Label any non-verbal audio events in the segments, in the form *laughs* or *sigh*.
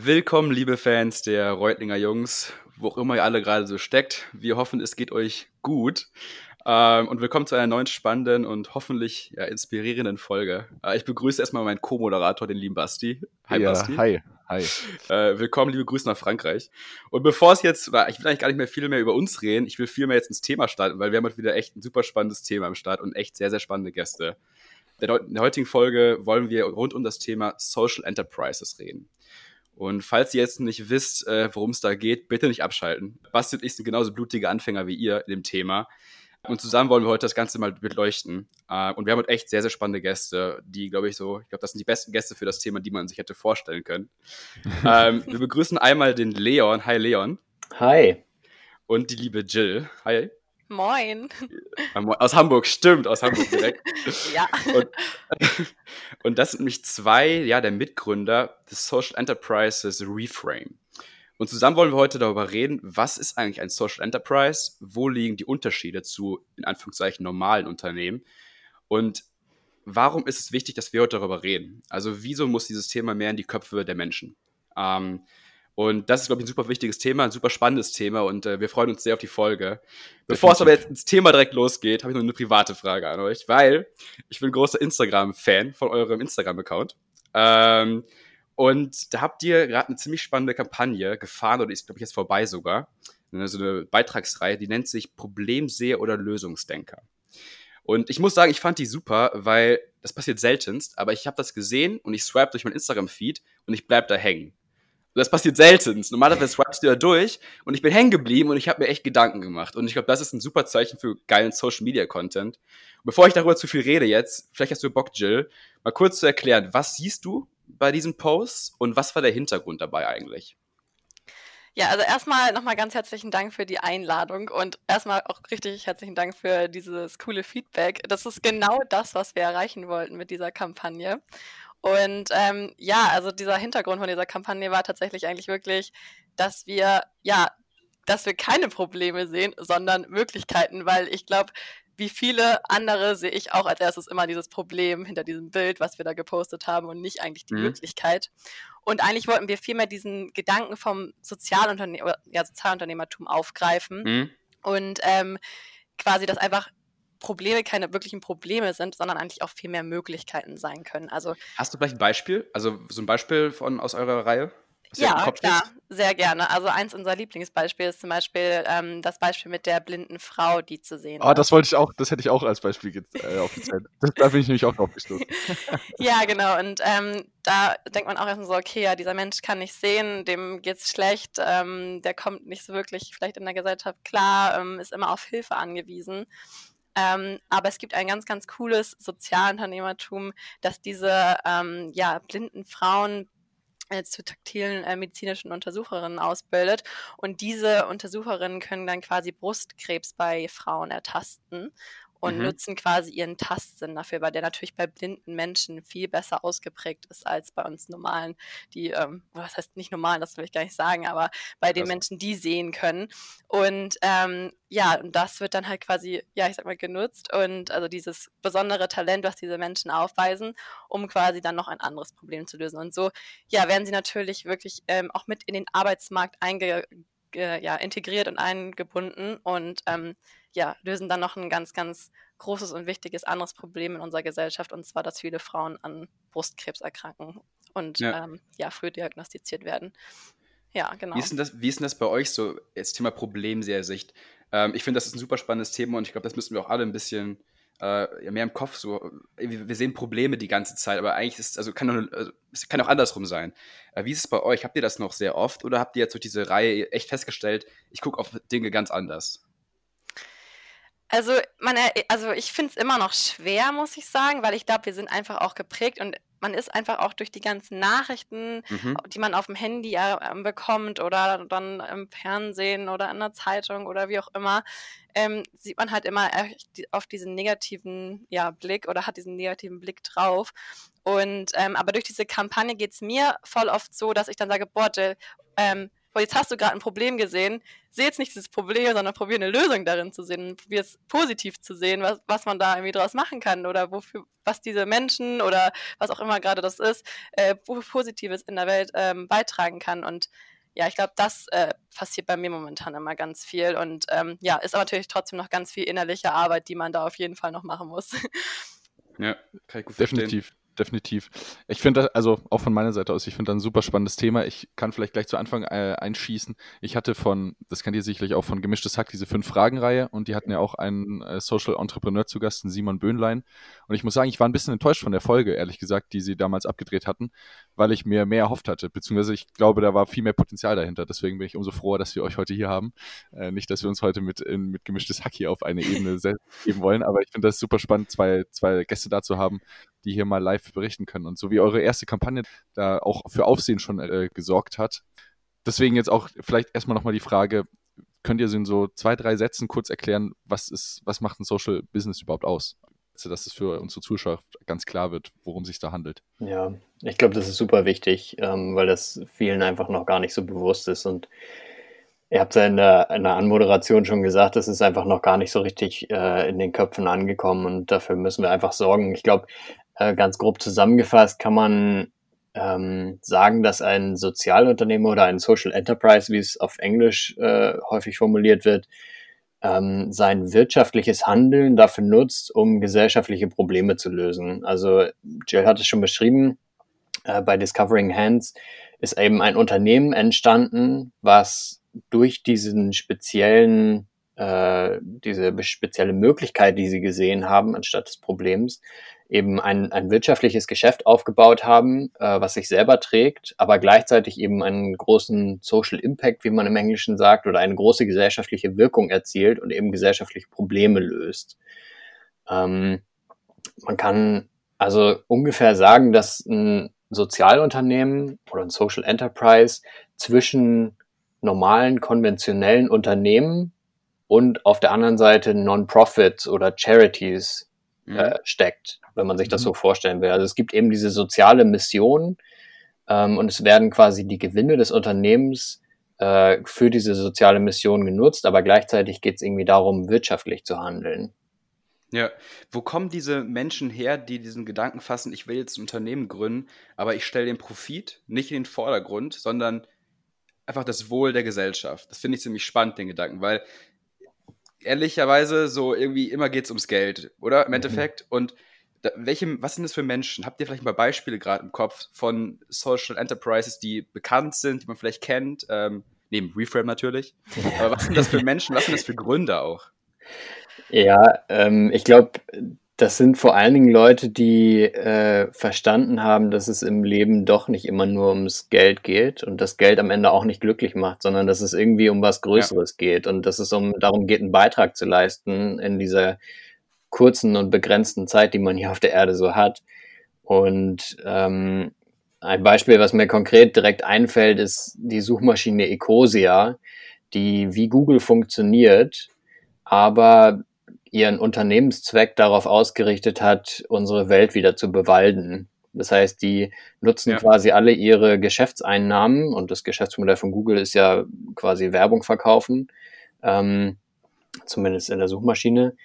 Willkommen, liebe Fans der Reutlinger Jungs, wo auch immer ihr alle gerade so steckt. Wir hoffen, es geht euch gut. Ähm, und willkommen zu einer neuen spannenden und hoffentlich ja, inspirierenden Folge. Äh, ich begrüße erstmal meinen Co-Moderator, den lieben Basti. Hi, ja, Basti. Hi. Hi. Äh, willkommen, liebe Grüße nach Frankreich. Und bevor es jetzt, ich will eigentlich gar nicht mehr viel mehr über uns reden, ich will viel mehr jetzt ins Thema starten, weil wir haben heute wieder echt ein super spannendes Thema am Start und echt sehr, sehr spannende Gäste. In der heutigen Folge wollen wir rund um das Thema Social Enterprises reden. Und falls ihr jetzt nicht wisst, äh, worum es da geht, bitte nicht abschalten. Basti und ich sind genauso blutige Anfänger wie ihr in dem Thema. Und zusammen wollen wir heute das Ganze mal beleuchten. Äh, und wir haben heute echt sehr, sehr spannende Gäste, die, glaube ich, so, ich glaube, das sind die besten Gäste für das Thema, die man sich hätte vorstellen können. *laughs* ähm, wir begrüßen einmal den Leon. Hi, Leon. Hi. Und die liebe Jill. Hi. Moin. Aus Hamburg, stimmt, aus Hamburg direkt. *laughs* ja. Und, *laughs* und, das sind nämlich zwei ja, der Mitgründer des Social Enterprises Reframe. Und zusammen wollen wir heute darüber reden, was ist eigentlich ein Social Enterprise, wo liegen die Unterschiede zu, in Anführungszeichen, normalen Unternehmen und warum ist es wichtig, dass wir heute darüber reden? Also wieso muss dieses Thema mehr in die Köpfe der Menschen? Ähm, und das ist, glaube ich, ein super wichtiges Thema, ein super spannendes Thema und äh, wir freuen uns sehr auf die Folge. Bevor es aber jetzt ins Thema direkt losgeht, habe ich noch eine private Frage an euch, weil ich bin großer Instagram-Fan von eurem Instagram-Account. Ähm, und da habt ihr gerade eine ziemlich spannende Kampagne gefahren, oder ist, glaube ich, jetzt vorbei sogar. Ne, so eine Beitragsreihe, die nennt sich Problemseher oder Lösungsdenker. Und ich muss sagen, ich fand die super, weil das passiert seltenst, aber ich habe das gesehen und ich swipe durch mein Instagram-Feed und ich bleib da hängen. Das passiert selten. Normalerweise swipest du da durch und ich bin hängen geblieben und ich habe mir echt Gedanken gemacht. Und ich glaube, das ist ein super Zeichen für geilen Social Media Content. bevor ich darüber zu viel rede jetzt, vielleicht hast du Bock, Jill, mal kurz zu erklären, was siehst du bei diesen Posts und was war der Hintergrund dabei eigentlich? Ja, also erstmal nochmal ganz herzlichen Dank für die Einladung und erstmal auch richtig herzlichen Dank für dieses coole Feedback. Das ist genau das, was wir erreichen wollten mit dieser Kampagne. Und ähm, ja, also dieser Hintergrund von dieser Kampagne war tatsächlich eigentlich wirklich, dass wir, ja, dass wir keine Probleme sehen, sondern Möglichkeiten, weil ich glaube, wie viele andere sehe ich auch als erstes immer dieses Problem hinter diesem Bild, was wir da gepostet haben und nicht eigentlich die mhm. Möglichkeit. Und eigentlich wollten wir vielmehr diesen Gedanken vom Sozialunterne ja, Sozialunternehmertum aufgreifen mhm. und ähm, quasi das einfach Probleme keine wirklichen Probleme sind, sondern eigentlich auch viel mehr Möglichkeiten sein können. Also Hast du vielleicht ein Beispiel? Also so ein Beispiel von aus eurer Reihe? Ja, klar, ist? sehr gerne. Also eins unserer Lieblingsbeispiele ist zum Beispiel ähm, das Beispiel mit der blinden Frau, die zu sehen Ah, oh, das wollte ich auch, das hätte ich auch als Beispiel äh, aufgezählt. das, *laughs* da bin ich nämlich auch drauf gestoßen. *laughs* ja, genau. Und ähm, da denkt man auch erstmal so, okay, ja, dieser Mensch kann nicht sehen, dem geht's schlecht, ähm, der kommt nicht so wirklich vielleicht in der Gesellschaft klar, ähm, ist immer auf Hilfe angewiesen. Ähm, aber es gibt ein ganz, ganz cooles Sozialunternehmertum, dass diese ähm, ja, blinden Frauen äh, zu taktilen äh, medizinischen Untersucherinnen ausbildet. Und diese Untersucherinnen können dann quasi Brustkrebs bei Frauen ertasten und mhm. nutzen quasi ihren Tastsinn dafür, weil der natürlich bei blinden Menschen viel besser ausgeprägt ist als bei uns normalen, die, ähm, was heißt nicht normal, das will ich gar nicht sagen, aber bei den das. Menschen, die sehen können. Und ähm, ja, und das wird dann halt quasi, ja, ich sag mal, genutzt und also dieses besondere Talent, was diese Menschen aufweisen, um quasi dann noch ein anderes Problem zu lösen. Und so, ja, werden sie natürlich wirklich ähm, auch mit in den Arbeitsmarkt einge ja, integriert und eingebunden und ähm, ja, lösen dann noch ein ganz, ganz großes und wichtiges anderes Problem in unserer Gesellschaft, und zwar, dass viele Frauen an Brustkrebs erkranken und ja, ähm, ja früh diagnostiziert werden. Ja, genau. Wie ist denn das, wie ist denn das bei euch so, jetzt Thema Problemsehersicht? Ähm, ich finde, das ist ein super spannendes Thema und ich glaube, das müssen wir auch alle ein bisschen äh, mehr im Kopf so. Wir sehen Probleme die ganze Zeit, aber eigentlich ist also kann auch, also, es kann auch andersrum sein. Äh, wie ist es bei euch? Habt ihr das noch sehr oft oder habt ihr jetzt durch diese Reihe echt festgestellt, ich gucke auf Dinge ganz anders? Also, man, also ich finde es immer noch schwer, muss ich sagen, weil ich glaube, wir sind einfach auch geprägt und man ist einfach auch durch die ganzen Nachrichten, mhm. die man auf dem Handy äh, bekommt oder dann im Fernsehen oder in der Zeitung oder wie auch immer, ähm, sieht man halt immer auf diesen negativen ja, Blick oder hat diesen negativen Blick drauf. Und ähm, aber durch diese Kampagne geht es mir voll oft so, dass ich dann sage, boah, Jill, ähm, boah, jetzt hast du gerade ein Problem gesehen, sehe jetzt nicht dieses Problem, sondern probiere eine Lösung darin zu sehen, probiere es positiv zu sehen, was, was man da irgendwie draus machen kann oder wofür, was diese Menschen oder was auch immer gerade das ist, äh, wo Positives in der Welt ähm, beitragen kann und ja, ich glaube, das äh, passiert bei mir momentan immer ganz viel und ähm, ja, ist aber natürlich trotzdem noch ganz viel innerliche Arbeit, die man da auf jeden Fall noch machen muss. *laughs* Ja, kann ich gut verstehen. Definitiv. Ich finde, also auch von meiner Seite aus, ich finde ein super spannendes Thema. Ich kann vielleicht gleich zu Anfang äh, einschießen. Ich hatte von, das kennt ihr sicherlich auch von Gemischtes Hack, diese Fünf-Fragen-Reihe und die hatten ja auch einen äh, Social Entrepreneur zu Gast, Simon Böhnlein. Und ich muss sagen, ich war ein bisschen enttäuscht von der Folge, ehrlich gesagt, die sie damals abgedreht hatten, weil ich mir mehr erhofft hatte, beziehungsweise ich glaube, da war viel mehr Potenzial dahinter. Deswegen bin ich umso froher, dass wir euch heute hier haben. Äh, nicht, dass wir uns heute mit, in, mit Gemischtes Hack hier auf eine Ebene *laughs* geben wollen, aber ich finde das super spannend, zwei, zwei Gäste da zu haben, die hier mal live berichten können. Und so wie eure erste Kampagne da auch für Aufsehen schon äh, gesorgt hat. Deswegen jetzt auch vielleicht erstmal nochmal die Frage, könnt ihr so in so zwei, drei Sätzen kurz erklären, was ist, was macht ein Social Business überhaupt aus? dass es für unsere Zuschauer ganz klar wird, worum es sich da handelt. Ja, ich glaube, das ist super wichtig, ähm, weil das vielen einfach noch gar nicht so bewusst ist. Und Ihr habt ja in der, in der Anmoderation schon gesagt, es ist einfach noch gar nicht so richtig äh, in den Köpfen angekommen und dafür müssen wir einfach sorgen. Ich glaube, äh, ganz grob zusammengefasst kann man ähm, sagen, dass ein Sozialunternehmen oder ein Social Enterprise, wie es auf Englisch äh, häufig formuliert wird, ähm, sein wirtschaftliches Handeln dafür nutzt, um gesellschaftliche Probleme zu lösen. Also Jill hat es schon beschrieben, äh, bei Discovering Hands ist eben ein Unternehmen entstanden, was durch diesen speziellen, äh, diese spezielle Möglichkeit, die sie gesehen haben, anstatt des Problems, eben ein, ein wirtschaftliches Geschäft aufgebaut haben, äh, was sich selber trägt, aber gleichzeitig eben einen großen Social Impact, wie man im Englischen sagt, oder eine große gesellschaftliche Wirkung erzielt und eben gesellschaftliche Probleme löst. Ähm, man kann also ungefähr sagen, dass ein Sozialunternehmen oder ein Social Enterprise zwischen normalen, konventionellen Unternehmen und auf der anderen Seite Non-Profits oder Charities mhm. äh, steckt, wenn man sich das mhm. so vorstellen will. Also es gibt eben diese soziale Mission ähm, und es werden quasi die Gewinne des Unternehmens äh, für diese soziale Mission genutzt, aber gleichzeitig geht es irgendwie darum, wirtschaftlich zu handeln. Ja, wo kommen diese Menschen her, die diesen Gedanken fassen, ich will jetzt ein Unternehmen gründen, aber ich stelle den Profit nicht in den Vordergrund, sondern einfach das Wohl der Gesellschaft. Das finde ich ziemlich spannend, den Gedanken, weil ehrlicherweise so irgendwie immer geht es ums Geld, oder? Im mhm. Endeffekt. Und da, welche, was sind das für Menschen? Habt ihr vielleicht mal Beispiele gerade im Kopf von Social Enterprises, die bekannt sind, die man vielleicht kennt? Ähm, neben Reframe natürlich. Aber was sind das für Menschen? Was sind das für Gründe auch? Ja, ähm, ich glaube, das sind vor allen Dingen Leute, die äh, verstanden haben, dass es im Leben doch nicht immer nur ums Geld geht und das Geld am Ende auch nicht glücklich macht, sondern dass es irgendwie um was Größeres ja. geht und dass es um darum geht, einen Beitrag zu leisten in dieser kurzen und begrenzten Zeit, die man hier auf der Erde so hat. Und ähm, ein Beispiel, was mir konkret direkt einfällt, ist die Suchmaschine Ecosia, die wie Google funktioniert, aber ihren Unternehmenszweck darauf ausgerichtet hat, unsere Welt wieder zu bewalden. Das heißt, die nutzen ja. quasi alle ihre Geschäftseinnahmen und das Geschäftsmodell von Google ist ja quasi Werbung verkaufen, ähm, zumindest in der Suchmaschine.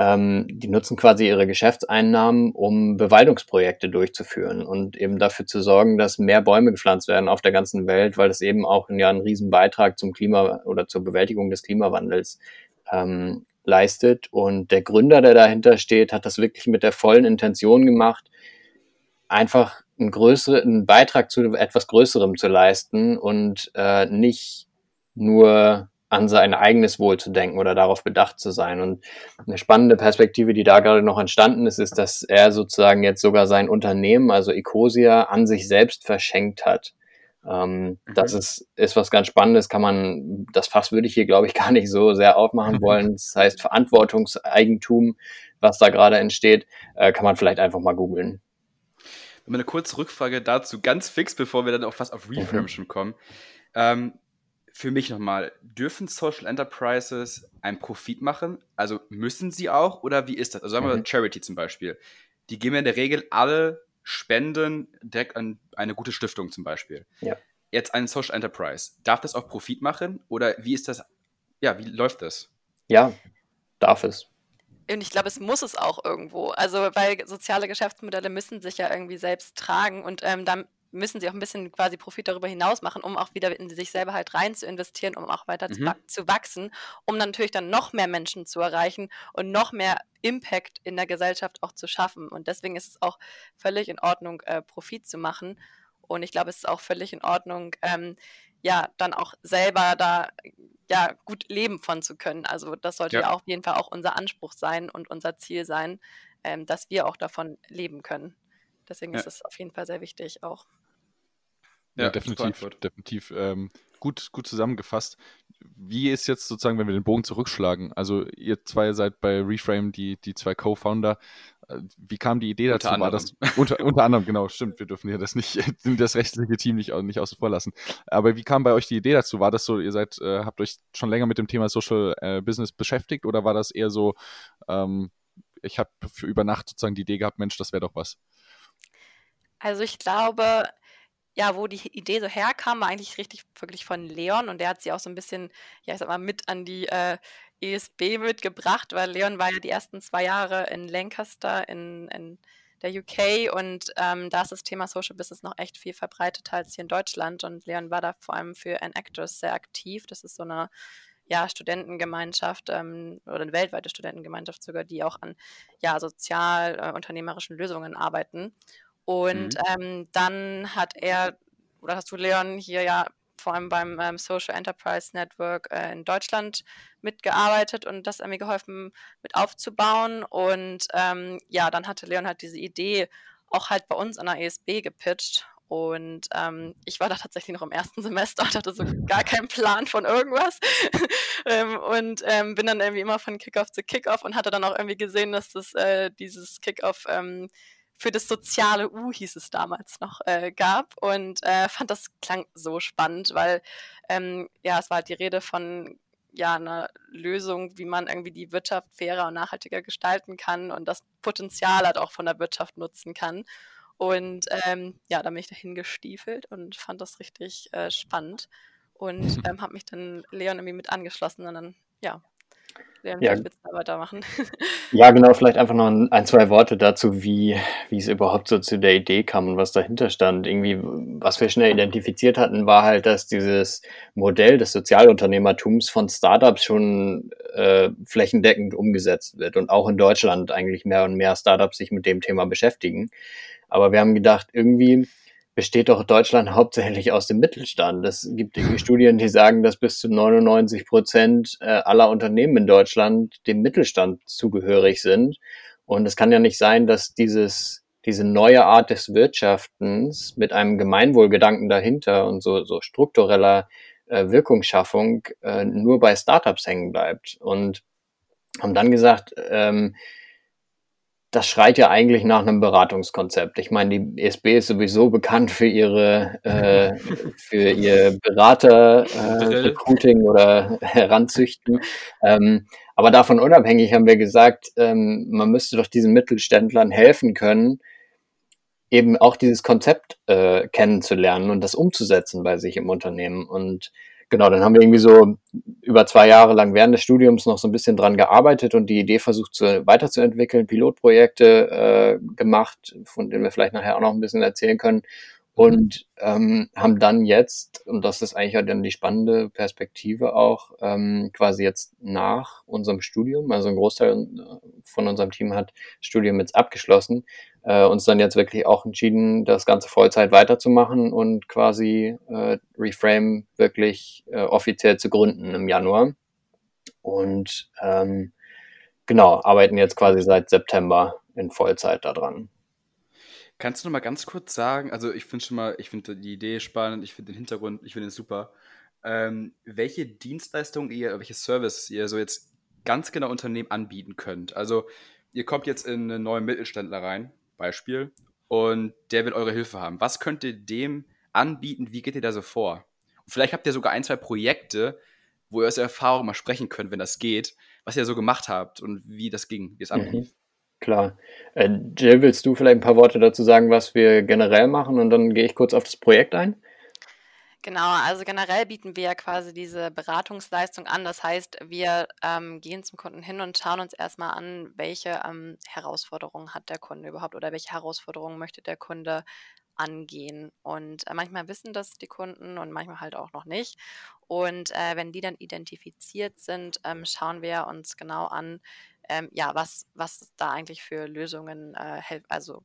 Ähm, die nutzen quasi ihre Geschäftseinnahmen, um Bewaldungsprojekte durchzuführen und eben dafür zu sorgen, dass mehr Bäume gepflanzt werden auf der ganzen Welt, weil das eben auch ja, einen riesen Beitrag zum Klima oder zur Bewältigung des Klimawandels ähm, leistet. Und der Gründer, der dahinter steht, hat das wirklich mit der vollen Intention gemacht, einfach einen, größeren, einen Beitrag zu etwas Größerem zu leisten und äh, nicht nur an sein eigenes Wohl zu denken oder darauf bedacht zu sein. Und eine spannende Perspektive, die da gerade noch entstanden ist, ist, dass er sozusagen jetzt sogar sein Unternehmen, also Ecosia, an sich selbst verschenkt hat. Ähm, mhm. Das ist, ist was ganz Spannendes, kann man, das Fass würde ich hier, glaube ich, *laughs* gar nicht so sehr aufmachen *laughs* wollen. Das heißt Verantwortungseigentum, was da gerade entsteht, äh, kann man vielleicht einfach mal googeln. Eine kurze Rückfrage dazu, ganz fix, bevor wir dann auch fast auf Reframe mhm. schon kommen. Ähm, für mich nochmal, dürfen Social Enterprises einen Profit machen? Also müssen sie auch oder wie ist das? Also sagen wir mhm. mal Charity zum Beispiel. Die geben ja in der Regel alle Spenden direkt an eine gute Stiftung zum Beispiel. Ja. jetzt ein Social Enterprise, darf das auch Profit machen oder wie ist das, ja, wie läuft das? Ja, darf es. Und ich glaube, es muss es auch irgendwo. Also, weil soziale Geschäftsmodelle müssen sich ja irgendwie selbst tragen und ähm, dann müssen sie auch ein bisschen quasi Profit darüber hinaus machen, um auch wieder in sich selber halt rein zu investieren, um auch weiter mhm. zu, wachsen, um dann natürlich dann noch mehr Menschen zu erreichen und noch mehr Impact in der Gesellschaft auch zu schaffen. Und deswegen ist es auch völlig in Ordnung, äh, Profit zu machen. Und ich glaube, es ist auch völlig in Ordnung, ähm, ja, dann auch selber da ja gut leben von zu können. Also das sollte ja, ja auf jeden Fall auch unser Anspruch sein und unser Ziel sein, ähm, dass wir auch davon leben können. Deswegen ja. ist es auf jeden Fall sehr wichtig auch. Ja, ja definitiv, definitiv. Ähm, gut, gut zusammengefasst. Wie ist jetzt sozusagen, wenn wir den Bogen zurückschlagen? Also ihr zwei seid bei Reframe die, die zwei Co-Founder. Äh, wie kam die Idee dazu? Unter War das *laughs* unter, unter anderem, genau, stimmt, wir dürfen hier das nicht, *laughs* das rechtliche Team nicht, nicht außen vor lassen. Aber wie kam bei euch die Idee dazu? War das so, ihr seid, äh, habt euch schon länger mit dem Thema Social äh, Business beschäftigt oder war das eher so, ähm, ich habe für über Nacht sozusagen die Idee gehabt, Mensch, das wäre doch was? Also ich glaube, ja, wo die Idee so herkam, war eigentlich richtig wirklich von Leon und der hat sie auch so ein bisschen, ja, ich sag mal, mit an die äh, ESB mitgebracht, weil Leon war ja die ersten zwei Jahre in Lancaster in, in der UK und ähm, da ist das Thema Social Business noch echt viel verbreiteter als hier in Deutschland und Leon war da vor allem für Enactors sehr aktiv. Das ist so eine ja, Studentengemeinschaft ähm, oder eine weltweite Studentengemeinschaft sogar, die auch an ja, sozial-unternehmerischen äh, Lösungen arbeiten. Und mhm. ähm, dann hat er, oder hast du Leon hier ja vor allem beim ähm, Social Enterprise Network äh, in Deutschland mitgearbeitet und das mir geholfen mit aufzubauen. Und ähm, ja, dann hatte Leon halt diese Idee auch halt bei uns an der ESB gepitcht. Und ähm, ich war da tatsächlich noch im ersten *laughs* Semester und hatte so gar keinen Plan von irgendwas. *laughs* ähm, und ähm, bin dann irgendwie immer von Kickoff zu Kickoff und hatte dann auch irgendwie gesehen, dass das äh, dieses Kickoff ähm, für das soziale U hieß es damals noch äh, gab und äh, fand das klang so spannend, weil ähm, ja, es war halt die Rede von ja, einer Lösung, wie man irgendwie die Wirtschaft fairer und nachhaltiger gestalten kann und das Potenzial halt auch von der Wirtschaft nutzen kann. Und ähm, ja, da bin ich dahin gestiefelt und fand das richtig äh, spannend und *laughs* ähm, habe mich dann Leon irgendwie mit angeschlossen und dann ja, Während ja. weitermachen. *laughs* ja, genau, vielleicht einfach noch ein, zwei Worte dazu, wie, wie es überhaupt so zu der Idee kam und was dahinter stand. Irgendwie, was wir schnell identifiziert hatten, war halt, dass dieses Modell des Sozialunternehmertums von Startups schon äh, flächendeckend umgesetzt wird und auch in Deutschland eigentlich mehr und mehr Startups sich mit dem Thema beschäftigen. Aber wir haben gedacht, irgendwie besteht doch Deutschland hauptsächlich aus dem Mittelstand. Es gibt irgendwie Studien, die sagen, dass bis zu 99 Prozent äh, aller Unternehmen in Deutschland dem Mittelstand zugehörig sind. Und es kann ja nicht sein, dass dieses, diese neue Art des Wirtschaftens mit einem Gemeinwohlgedanken dahinter und so, so struktureller äh, Wirkungsschaffung äh, nur bei Startups hängen bleibt. Und haben dann gesagt, ähm, das schreit ja eigentlich nach einem Beratungskonzept. Ich meine, die ESB ist sowieso bekannt für ihre äh, *laughs* für ihr Berater äh, Recruiting oder *laughs* Heranzüchten. Ähm, aber davon unabhängig haben wir gesagt, ähm, man müsste doch diesen Mittelständlern helfen können, eben auch dieses Konzept äh, kennenzulernen und das umzusetzen bei sich im Unternehmen. Und genau, dann haben wir irgendwie so über zwei Jahre lang während des Studiums noch so ein bisschen dran gearbeitet und die Idee versucht zu, weiterzuentwickeln, Pilotprojekte äh, gemacht, von denen wir vielleicht nachher auch noch ein bisschen erzählen können. Und ähm, haben dann jetzt, und das ist eigentlich ja dann die spannende Perspektive auch, ähm, quasi jetzt nach unserem Studium, also ein Großteil äh, von unserem Team hat Studium jetzt abgeschlossen, äh, uns dann jetzt wirklich auch entschieden, das Ganze Vollzeit weiterzumachen und quasi äh, Reframe wirklich äh, offiziell zu gründen im Januar. Und ähm, genau, arbeiten jetzt quasi seit September in Vollzeit daran. Kannst du noch mal ganz kurz sagen, also ich finde schon mal, ich finde die Idee spannend, ich finde den Hintergrund, ich finde es super. Ähm, welche Dienstleistungen ihr, welche Services ihr so jetzt ganz genau Unternehmen anbieten könnt. Also ihr kommt jetzt in einen neuen Mittelständler rein Beispiel, und der will eure Hilfe haben. Was könnt ihr dem anbieten? Wie geht ihr da so vor? Und vielleicht habt ihr sogar ein, zwei Projekte, wo ihr aus der Erfahrung mal sprechen könnt, wenn das geht, was ihr so gemacht habt und wie das ging, wie es mhm. Klar. Äh, Jill, willst du vielleicht ein paar Worte dazu sagen, was wir generell machen und dann gehe ich kurz auf das Projekt ein? Genau, also generell bieten wir ja quasi diese Beratungsleistung an. Das heißt, wir ähm, gehen zum Kunden hin und schauen uns erstmal an, welche ähm, Herausforderungen hat der Kunde überhaupt oder welche Herausforderungen möchte der Kunde angehen. Und äh, manchmal wissen das die Kunden und manchmal halt auch noch nicht. Und äh, wenn die dann identifiziert sind, ähm, schauen wir uns genau an, ähm, ja, was, was da eigentlich für Lösungen äh, also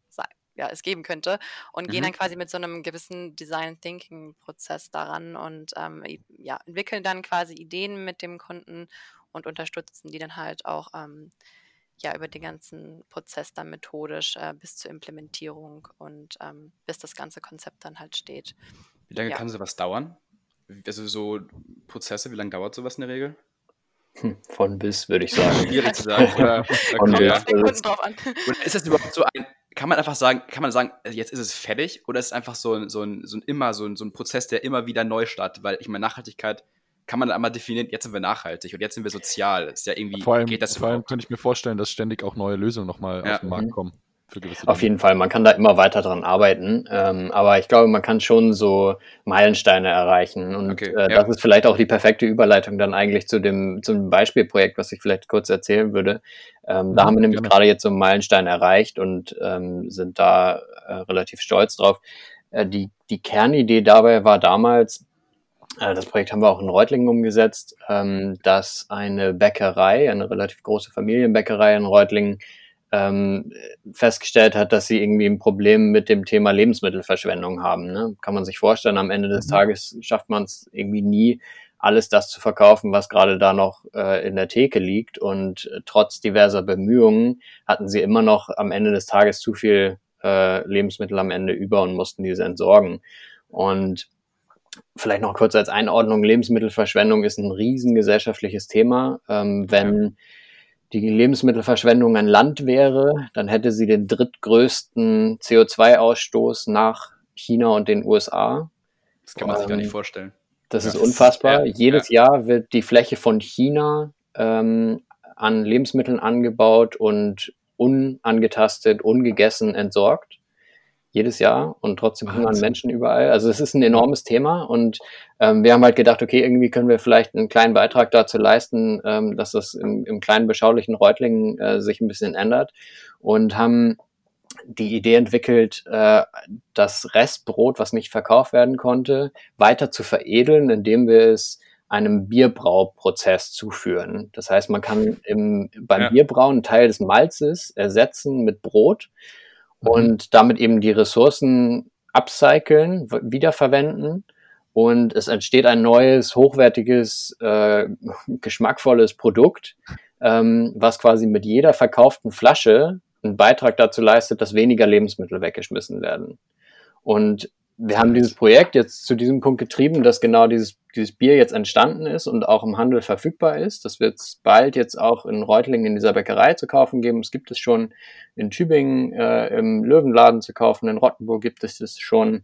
ja, es geben könnte und mhm. gehen dann quasi mit so einem gewissen Design Thinking Prozess daran und ähm, ja, entwickeln dann quasi Ideen mit dem Kunden und unterstützen die dann halt auch ähm, ja über den ganzen Prozess dann methodisch äh, bis zur Implementierung und ähm, bis das ganze Konzept dann halt steht. Wie lange ja. kann sowas dauern? Also so Prozesse, wie lange dauert sowas in der Regel? Hm, von bis, würde ich sagen. Schwierig zu sagen. Oder, *laughs* Von okay, bis. Ja. Und ist das überhaupt so ein kann man einfach sagen, kann man sagen, jetzt ist es fertig oder ist es einfach so ein, so ein, so ein immer so ein, so ein Prozess, der immer wieder neu startet? Weil ich meine, Nachhaltigkeit kann man einmal definieren, jetzt sind wir nachhaltig und jetzt sind wir sozial. ist ja irgendwie, vor allem, geht das Vor allem könnte ich mir vorstellen, dass ständig auch neue Lösungen nochmal ja. auf den Markt mhm. kommen. Auf jeden Fall, man kann da immer weiter dran arbeiten, ähm, aber ich glaube, man kann schon so Meilensteine erreichen und okay, äh, ja. das ist vielleicht auch die perfekte Überleitung dann eigentlich zu dem, zum Beispielprojekt, was ich vielleicht kurz erzählen würde. Ähm, da mhm, haben wir nämlich gerne. gerade jetzt so einen Meilenstein erreicht und ähm, sind da äh, relativ stolz drauf. Äh, die, die Kernidee dabei war damals, äh, das Projekt haben wir auch in Reutlingen umgesetzt, ähm, dass eine Bäckerei, eine relativ große Familienbäckerei in Reutlingen, ähm, festgestellt hat, dass sie irgendwie ein Problem mit dem Thema Lebensmittelverschwendung haben. Ne? Kann man sich vorstellen, am Ende des mhm. Tages schafft man es irgendwie nie, alles das zu verkaufen, was gerade da noch äh, in der Theke liegt. Und äh, trotz diverser Bemühungen hatten sie immer noch am Ende des Tages zu viel äh, Lebensmittel am Ende über und mussten diese entsorgen. Und vielleicht noch kurz als Einordnung, Lebensmittelverschwendung ist ein riesengesellschaftliches Thema. Ähm, wenn ja die Lebensmittelverschwendung ein Land wäre, dann hätte sie den drittgrößten CO2-Ausstoß nach China und den USA. Das kann man ähm, sich gar nicht ähm, vorstellen. Das ja, ist unfassbar. Ist, ja, Jedes ja. Jahr wird die Fläche von China ähm, an Lebensmitteln angebaut und unangetastet, ungegessen entsorgt jedes Jahr und trotzdem hungern Menschen überall. Also es ist ein enormes Thema und ähm, wir haben halt gedacht, okay, irgendwie können wir vielleicht einen kleinen Beitrag dazu leisten, ähm, dass das im, im kleinen beschaulichen Reutlingen äh, sich ein bisschen ändert und haben die Idee entwickelt, äh, das Restbrot, was nicht verkauft werden konnte, weiter zu veredeln, indem wir es einem Bierbrauprozess zuführen. Das heißt, man kann im, beim ja. Bierbrauen einen Teil des Malzes ersetzen mit Brot. Und damit eben die Ressourcen upcyclen, wiederverwenden und es entsteht ein neues, hochwertiges, äh, geschmackvolles Produkt, ähm, was quasi mit jeder verkauften Flasche einen Beitrag dazu leistet, dass weniger Lebensmittel weggeschmissen werden. Und wir haben dieses Projekt jetzt zu diesem Punkt getrieben, dass genau dieses, dieses Bier jetzt entstanden ist und auch im Handel verfügbar ist. Das wird es bald jetzt auch in Reutlingen in dieser Bäckerei zu kaufen geben. Es gibt es schon in Tübingen äh, im Löwenladen zu kaufen. In Rottenburg gibt es es schon.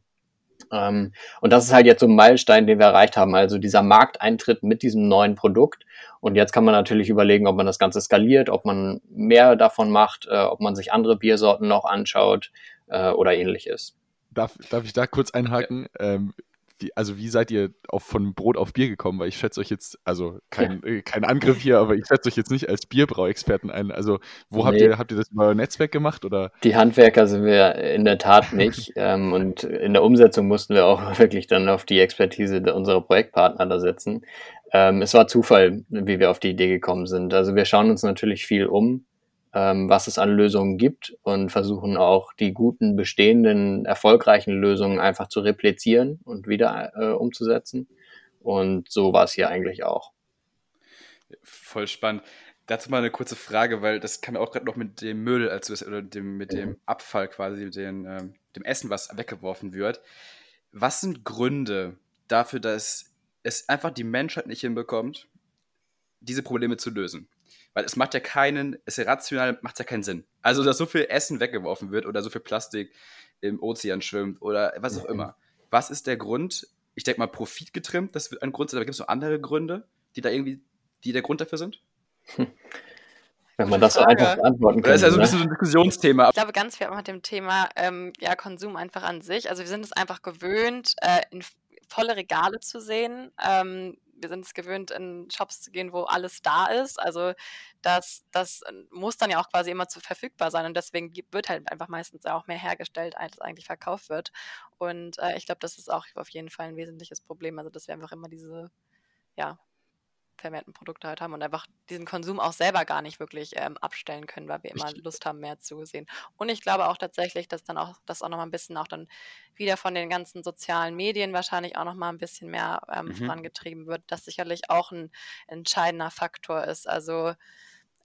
Ähm, und das ist halt jetzt so ein Meilenstein, den wir erreicht haben. Also dieser Markteintritt mit diesem neuen Produkt. Und jetzt kann man natürlich überlegen, ob man das Ganze skaliert, ob man mehr davon macht, äh, ob man sich andere Biersorten noch anschaut äh, oder ähnliches. Darf, darf ich da kurz einhaken? Ja. Ähm, wie, also wie seid ihr auf, von Brot auf Bier gekommen? Weil ich schätze euch jetzt, also kein, ja. äh, kein Angriff hier, aber ich schätze euch jetzt nicht als Bierbrauexperten ein. Also wo nee. habt ihr, habt ihr das über euer Netzwerk gemacht? Oder? Die Handwerker sind wir in der Tat nicht. *laughs* ähm, und in der Umsetzung mussten wir auch *laughs* wirklich dann auf die Expertise unserer Projektpartner da setzen. Ähm, es war Zufall, wie wir auf die Idee gekommen sind. Also wir schauen uns natürlich viel um ähm, was es an Lösungen gibt und versuchen auch die guten, bestehenden, erfolgreichen Lösungen einfach zu replizieren und wieder äh, umzusetzen. Und so war es hier eigentlich auch. Voll spannend. Dazu mal eine kurze Frage, weil das kam ja auch gerade noch mit dem Müll, also oder dem, mit dem Abfall quasi, mit den, ähm, dem Essen, was weggeworfen wird. Was sind Gründe dafür, dass es einfach die Menschheit nicht hinbekommt, diese Probleme zu lösen? Weil es macht ja keinen, es rational macht ja keinen Sinn. Also, dass so viel Essen weggeworfen wird oder so viel Plastik im Ozean schwimmt oder was auch immer. Was ist der Grund? Ich denke mal, Profit getrimmt, das wird ein Grund sein, aber gibt es noch andere Gründe, die da irgendwie, die der Grund dafür sind? Wenn man das so einfach beantworten kann. Das ist ja so ein bisschen so ein Diskussionsthema. Ich glaube, ganz viel auch mit dem Thema ähm, ja, Konsum einfach an sich. Also wir sind es einfach gewöhnt, äh, in volle Regale zu sehen. Ähm, wir sind es gewöhnt, in Shops zu gehen, wo alles da ist. Also das, das äh, muss dann ja auch quasi immer zu verfügbar sein und deswegen wird halt einfach meistens auch mehr hergestellt, als eigentlich verkauft wird. Und äh, ich glaube, das ist auch auf jeden Fall ein wesentliches Problem. Also dass wir einfach immer diese ja, vermehrten Produkte halt haben und einfach diesen Konsum auch selber gar nicht wirklich ähm, abstellen können, weil wir immer Lust haben, mehr zu sehen. Und ich glaube auch tatsächlich, dass dann auch das auch nochmal ein bisschen auch dann wieder von den ganzen sozialen Medien wahrscheinlich auch nochmal ein bisschen mehr ähm, mhm. vorangetrieben wird, das sicherlich auch ein entscheidender Faktor ist. Also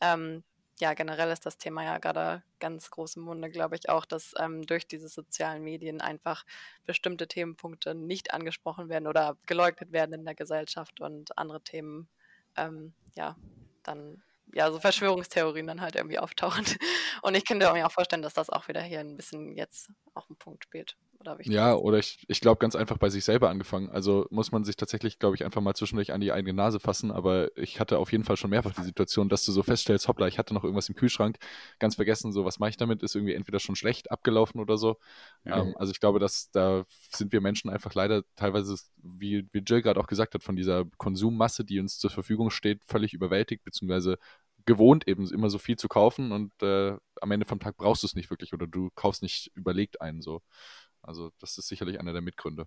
ähm, ja, generell ist das Thema ja gerade ganz groß im Munde, glaube ich auch, dass ähm, durch diese sozialen Medien einfach bestimmte Themenpunkte nicht angesprochen werden oder geleugnet werden in der Gesellschaft und andere Themen ähm, ja, dann ja, so Verschwörungstheorien dann halt irgendwie auftauchen. *laughs* Und ich könnte mir auch vorstellen, dass das auch wieder hier ein bisschen jetzt auch einen Punkt spielt. Oder ja, oder ich, ich glaube ganz einfach bei sich selber angefangen. Also muss man sich tatsächlich, glaube ich, einfach mal zwischendurch an die eigene Nase fassen. Aber ich hatte auf jeden Fall schon mehrfach die Situation, dass du so feststellst, hoppla, ich hatte noch irgendwas im Kühlschrank, ganz vergessen, so was mache ich damit, ist irgendwie entweder schon schlecht abgelaufen oder so. Ja. Ähm, also ich glaube, dass da sind wir Menschen einfach leider teilweise, wie, wie Jill gerade auch gesagt hat, von dieser Konsummasse, die uns zur Verfügung steht, völlig überwältigt, beziehungsweise gewohnt, eben immer so viel zu kaufen und äh, am Ende vom Tag brauchst du es nicht wirklich oder du kaufst nicht überlegt einen so. Also das ist sicherlich einer der Mitgründe.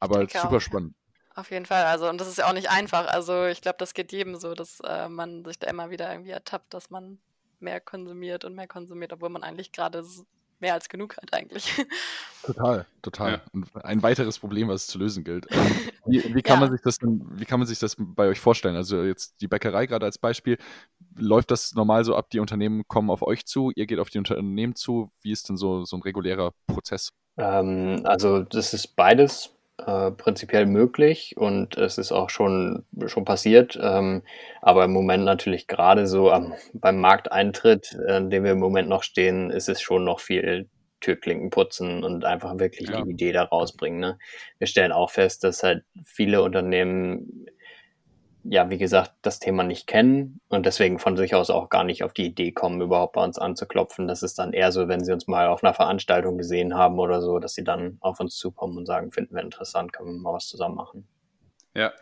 Aber super auch. spannend. Auf jeden Fall. Also, und das ist ja auch nicht einfach. Also, ich glaube, das geht jedem so, dass äh, man sich da immer wieder irgendwie ertappt, dass man mehr konsumiert und mehr konsumiert, obwohl man eigentlich gerade mehr als genug hat eigentlich. *laughs* Total, total. Ja. Und ein weiteres Problem, was es zu lösen gilt. *laughs* Wie, wie, kann ja. man sich das denn, wie kann man sich das bei euch vorstellen? Also jetzt die Bäckerei gerade als Beispiel. Läuft das normal so ab, die Unternehmen kommen auf euch zu, ihr geht auf die Unternehmen zu? Wie ist denn so, so ein regulärer Prozess? Ähm, also das ist beides äh, prinzipiell möglich und es ist auch schon, schon passiert. Ähm, aber im Moment natürlich gerade so am, beim Markteintritt, äh, in dem wir im Moment noch stehen, ist es schon noch viel Türklinken putzen und einfach wirklich ja. die Idee da rausbringen. Ne? Wir stellen auch fest, dass halt viele Unternehmen ja, wie gesagt, das Thema nicht kennen und deswegen von sich aus auch gar nicht auf die Idee kommen, überhaupt bei uns anzuklopfen. Das ist dann eher so, wenn sie uns mal auf einer Veranstaltung gesehen haben oder so, dass sie dann auf uns zukommen und sagen, finden wir interessant, können wir mal was zusammen machen. Ja,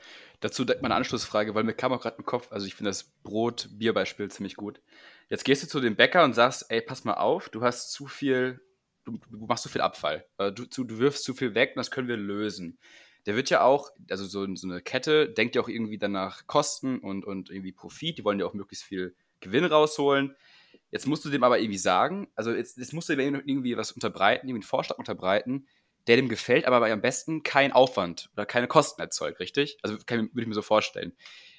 dazu direkt meine Anschlussfrage, weil mir kam auch gerade im Kopf, also ich finde das Brot-Bier-Beispiel ziemlich gut. Jetzt gehst du zu dem Bäcker und sagst, ey, pass mal auf, du hast zu viel, du, du machst zu viel Abfall, äh, du, du wirfst zu viel weg und das können wir lösen der wird ja auch, also so, so eine Kette denkt ja auch irgendwie danach Kosten und, und irgendwie Profit, die wollen ja auch möglichst viel Gewinn rausholen. Jetzt musst du dem aber irgendwie sagen, also jetzt, jetzt musst du dem irgendwie was unterbreiten, irgendwie einen Vorschlag unterbreiten, der dem gefällt, aber am besten kein Aufwand oder keine Kosten erzeugt, richtig? Also kann, würde ich mir so vorstellen.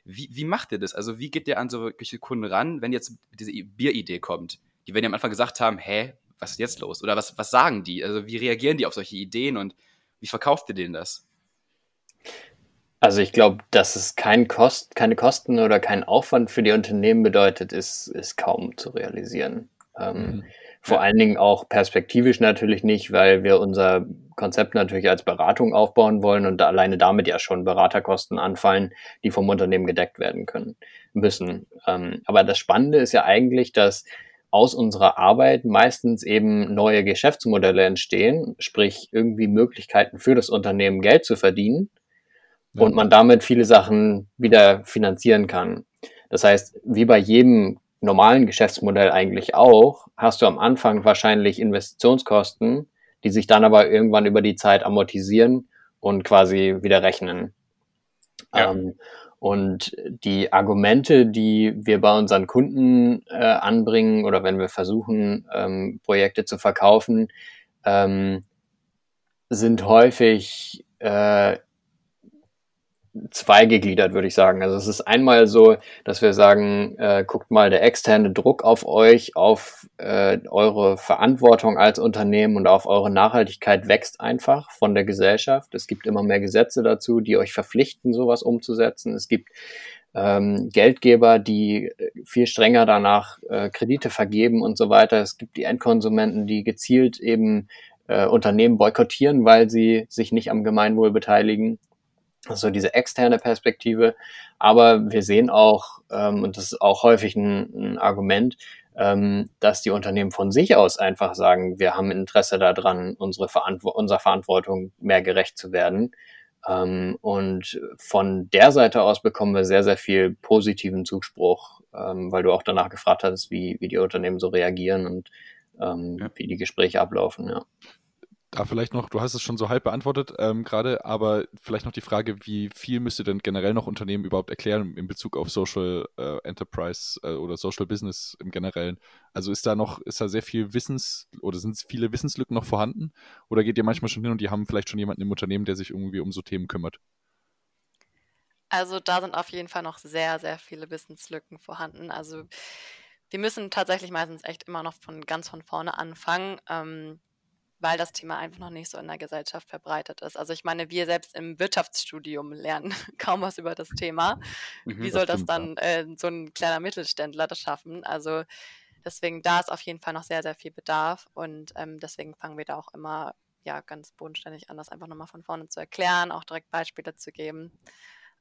Wie, wie macht ihr das? Also wie geht der an solche Kunden ran, wenn jetzt diese Bieridee kommt? Die werden ja am Anfang gesagt haben, hä, was ist jetzt los? Oder was, was sagen die? Also wie reagieren die auf solche Ideen und wie verkauft ihr denen das? Also ich glaube, dass es kein Kost, keine Kosten oder kein Aufwand für die Unternehmen bedeutet, ist, ist kaum zu realisieren. Ähm, mhm. Vor allen Dingen auch perspektivisch natürlich nicht, weil wir unser Konzept natürlich als Beratung aufbauen wollen und da alleine damit ja schon Beraterkosten anfallen, die vom Unternehmen gedeckt werden können müssen. Ähm, aber das Spannende ist ja eigentlich, dass aus unserer Arbeit meistens eben neue Geschäftsmodelle entstehen, sprich irgendwie Möglichkeiten für das Unternehmen Geld zu verdienen ja. und man damit viele Sachen wieder finanzieren kann. Das heißt, wie bei jedem normalen Geschäftsmodell eigentlich auch, hast du am Anfang wahrscheinlich Investitionskosten, die sich dann aber irgendwann über die Zeit amortisieren und quasi wieder rechnen. Ja. Ähm, und die Argumente, die wir bei unseren Kunden äh, anbringen oder wenn wir versuchen, ähm, Projekte zu verkaufen, ähm, sind häufig äh, zweigegliedert, würde ich sagen. Also es ist einmal so, dass wir sagen, äh, guckt mal, der externe Druck auf euch, auf äh, eure Verantwortung als Unternehmen und auf eure Nachhaltigkeit wächst einfach von der Gesellschaft. Es gibt immer mehr Gesetze dazu, die euch verpflichten, sowas umzusetzen. Es gibt ähm, Geldgeber, die viel strenger danach äh, Kredite vergeben und so weiter. Es gibt die Endkonsumenten, die gezielt eben äh, Unternehmen boykottieren, weil sie sich nicht am Gemeinwohl beteiligen also diese externe Perspektive. Aber wir sehen auch, ähm, und das ist auch häufig ein, ein Argument, ähm, dass die Unternehmen von sich aus einfach sagen, wir haben Interesse daran, unsere Verantwo unserer Verantwortung mehr gerecht zu werden. Ähm, und von der Seite aus bekommen wir sehr, sehr viel positiven Zuspruch, ähm, weil du auch danach gefragt hast, wie, wie die Unternehmen so reagieren und ähm, ja. wie die Gespräche ablaufen. Ja. Da vielleicht noch, du hast es schon so halb beantwortet ähm, gerade, aber vielleicht noch die Frage, wie viel müsst ihr denn generell noch Unternehmen überhaupt erklären in Bezug auf Social äh, Enterprise äh, oder Social Business im Generellen? Also ist da noch, ist da sehr viel Wissens oder sind viele Wissenslücken noch vorhanden? Oder geht ihr manchmal schon hin und die haben vielleicht schon jemanden im Unternehmen, der sich irgendwie um so Themen kümmert? Also da sind auf jeden Fall noch sehr, sehr viele Wissenslücken vorhanden. Also wir müssen tatsächlich meistens echt immer noch von ganz von vorne anfangen. Ähm, weil das Thema einfach noch nicht so in der Gesellschaft verbreitet ist. Also ich meine, wir selbst im Wirtschaftsstudium lernen *laughs* kaum was über das Thema. Mhm, Wie soll das, das dann äh, so ein kleiner Mittelständler das schaffen? Also deswegen, da ist auf jeden Fall noch sehr, sehr viel Bedarf und ähm, deswegen fangen wir da auch immer ja ganz bodenständig an, das einfach nochmal von vorne zu erklären, auch direkt Beispiele zu geben.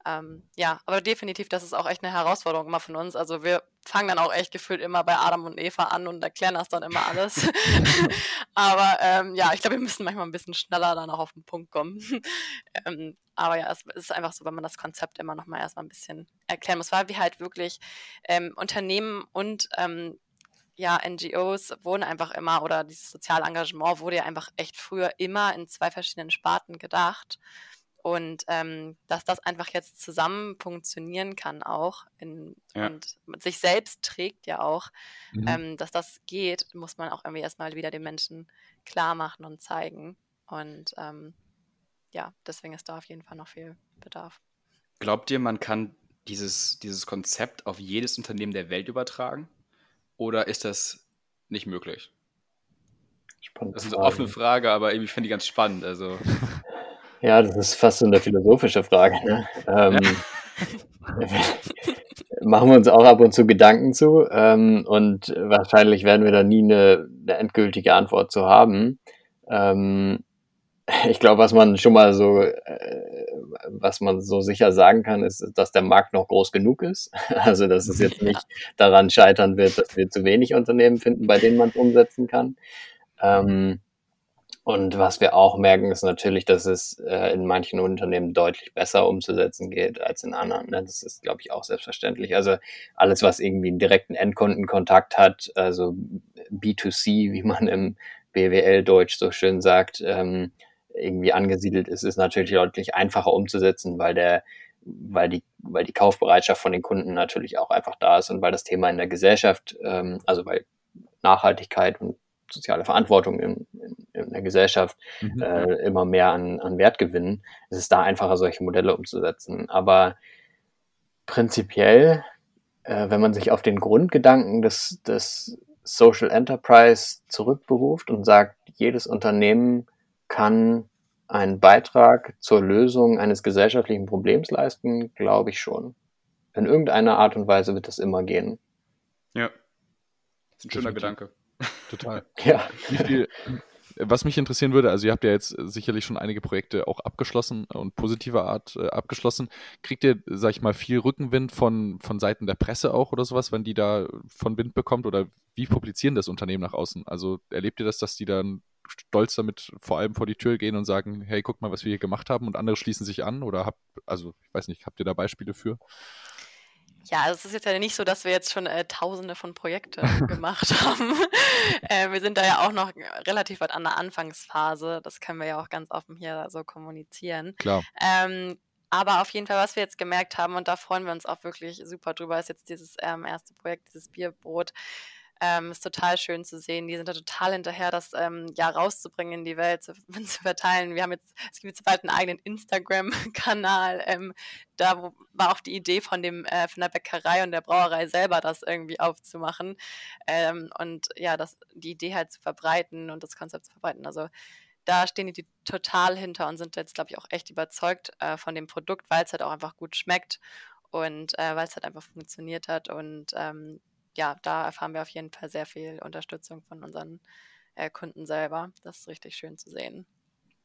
Ähm, ja, aber definitiv, das ist auch echt eine Herausforderung immer von uns. Also wir fangen dann auch echt gefühlt immer bei Adam und Eva an und erklären das dann immer alles. *laughs* *laughs* aber ähm, ja, ich glaube, wir müssen manchmal ein bisschen schneller dann auch auf den Punkt kommen. *laughs* ähm, aber ja, es ist einfach so, wenn man das Konzept immer noch mal erstmal ein bisschen erklären muss, weil wir halt wirklich ähm, Unternehmen und ähm, ja, NGOs wurden einfach immer, oder dieses soziale Engagement wurde ja einfach echt früher immer in zwei verschiedenen Sparten gedacht. Und ähm, dass das einfach jetzt zusammen funktionieren kann auch in, ja. und sich selbst trägt ja auch, mhm. ähm, dass das geht, muss man auch irgendwie erstmal wieder den Menschen klar machen und zeigen. Und ähm, ja, deswegen ist da auf jeden Fall noch viel Bedarf. Glaubt ihr, man kann dieses, dieses Konzept auf jedes Unternehmen der Welt übertragen? Oder ist das nicht möglich? Spannende das ist eine offene Frage, aber ich finde die ganz spannend. Also. *laughs* Ja, das ist fast so eine philosophische Frage. Ne? Ähm, *laughs* machen wir uns auch ab und zu Gedanken zu ähm, und wahrscheinlich werden wir da nie eine, eine endgültige Antwort zu haben. Ähm, ich glaube, was man schon mal so, äh, was man so sicher sagen kann, ist, dass der Markt noch groß genug ist. *laughs* Also, dass es jetzt nicht daran scheitern wird, dass wir zu wenig Unternehmen finden, bei denen man es umsetzen kann. Ähm, und was wir auch merken, ist natürlich, dass es äh, in manchen Unternehmen deutlich besser umzusetzen geht als in anderen. Ne? Das ist, glaube ich, auch selbstverständlich. Also alles, was irgendwie einen direkten Endkundenkontakt hat, also B2C, wie man im BWL-Deutsch so schön sagt, ähm, irgendwie angesiedelt ist, ist natürlich deutlich einfacher umzusetzen, weil der weil die, weil die Kaufbereitschaft von den Kunden natürlich auch einfach da ist und weil das Thema in der Gesellschaft, ähm, also weil Nachhaltigkeit und soziale Verantwortung in, in, der Gesellschaft mhm. äh, immer mehr an, an Wert gewinnen, ist es da einfacher, solche Modelle umzusetzen. Aber prinzipiell, äh, wenn man sich auf den Grundgedanken des, des Social Enterprise zurückberuft und sagt, jedes Unternehmen kann einen Beitrag zur Lösung eines gesellschaftlichen Problems leisten, glaube ich schon. In irgendeiner Art und Weise wird es immer gehen. Ja. Das ist ein schöner Gedanke. Total. *laughs* ja. Viel, was mich interessieren würde, also ihr habt ja jetzt sicherlich schon einige Projekte auch abgeschlossen und positiver Art äh, abgeschlossen. Kriegt ihr, sag ich mal, viel Rückenwind von, von Seiten der Presse auch oder sowas, wenn die da von Wind bekommt? Oder wie publizieren das Unternehmen nach außen? Also erlebt ihr das, dass die dann stolz damit vor allem vor die Tür gehen und sagen, hey, guck mal, was wir hier gemacht haben und andere schließen sich an? Oder habt, also ich weiß nicht, habt ihr da Beispiele für? Ja, also es ist jetzt ja nicht so, dass wir jetzt schon äh, tausende von Projekten *laughs* gemacht haben. *laughs* äh, wir sind da ja auch noch relativ weit an der Anfangsphase. Das können wir ja auch ganz offen hier so kommunizieren. Klar. Ähm, aber auf jeden Fall, was wir jetzt gemerkt haben, und da freuen wir uns auch wirklich super drüber, ist jetzt dieses ähm, erste Projekt, dieses Bierbrot. Ähm, ist total schön zu sehen. Die sind da total hinterher, das ähm, ja rauszubringen in die Welt, zu, *laughs* zu, verteilen. Wir haben jetzt, es gibt jetzt bald einen eigenen Instagram-Kanal. Ähm, da wo, war auch die Idee von dem äh, von der Bäckerei und der Brauerei selber, das irgendwie aufzumachen ähm, und ja, das die Idee halt zu verbreiten und das Konzept zu verbreiten. Also da stehen die, die total hinter und sind jetzt, glaube ich, auch echt überzeugt äh, von dem Produkt, weil es halt auch einfach gut schmeckt und äh, weil es halt einfach funktioniert hat. Und ähm, ja, da erfahren wir auf jeden Fall sehr viel Unterstützung von unseren äh, Kunden selber. Das ist richtig schön zu sehen.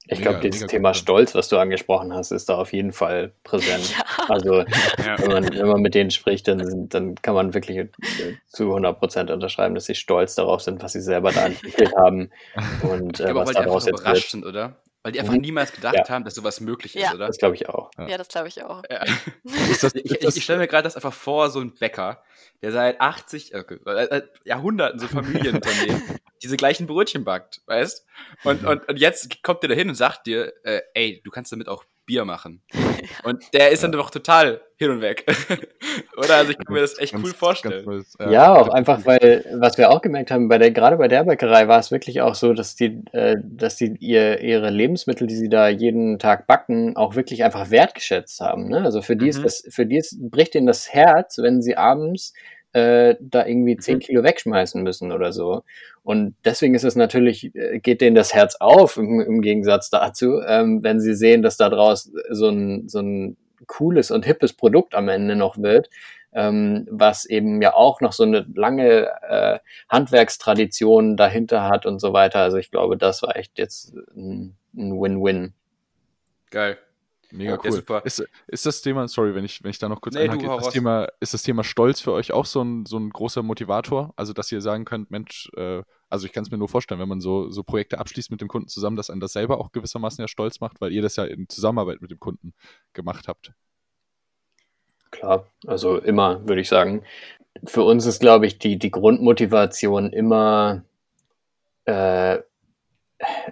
Ich glaube, dieses Thema. Stolz, was du angesprochen hast, ist da auf jeden Fall präsent. *laughs* Ja. Also, ja. wenn, man, wenn man mit denen spricht, dann, dann kann man wirklich äh, zu 100 Prozent unterschreiben, dass sie stolz darauf sind, was sie selber da entwickelt haben. Und äh, was daraus jetzt überrascht wird. sind, oder? Weil die einfach Mhm. niemals gedacht Ja. haben, dass sowas möglich ist, Ja. oder? Das glaube ich auch. Ja. Das glaube ich auch. Ja. *laughs* Ist das, Ich, ist ich, ich stelle mir gerade das einfach vor, so ein Bäcker, der seit 80, äh, äh, Jahrhunderten, so Familienunternehmen, *laughs* diese gleichen Brötchen backt, weißt? Und, und, und jetzt kommt der da hin und sagt dir, äh, ey, du kannst damit auch Bier machen. *laughs* Und der ist dann doch total hin und weg. *laughs* Oder? Also ich kann mir das echt ganz- cool ganz vorstellen. neues, Ja, auch einfach, weil, was wir auch gemerkt haben, bei der, gerade bei der Bäckerei war es wirklich auch so, dass die, äh, dass die ihr, ihre Lebensmittel, die sie da jeden Tag backen, auch wirklich einfach wertgeschätzt haben. Ne? Also für die ist Mhm. das, für die ist, bricht ihnen das Herz, wenn sie abends äh, da irgendwie zehn Mhm. Kilo wegschmeißen müssen oder so. Und deswegen ist es natürlich, äh, geht denen das Herz auf im, im Gegensatz dazu, ähm, wenn sie sehen, dass da draus so ein, so ein cooles und hippes Produkt am Ende noch wird, ähm, was eben ja auch noch so eine lange äh, Handwerkstradition dahinter hat und so weiter. Also ich glaube, das war echt jetzt ein ein Win-Win. Geil. Mega Ja, cool. super. Ist, ist das Thema, sorry, wenn ich, wenn ich da noch kurz Nee, einhake, ist das. Thema, ist das Thema Stolz für euch auch so ein, so ein großer Motivator? Also, dass ihr sagen könnt, Mensch, äh, also ich kann es mir nur vorstellen, wenn man so, so Projekte abschließt mit dem Kunden zusammen, dass einen das selber auch gewissermaßen ja stolz macht, weil ihr das ja in Zusammenarbeit mit dem Kunden gemacht habt. Klar, also immer, würde ich sagen. Für uns ist, glaube ich, die, die Grundmotivation immer, äh,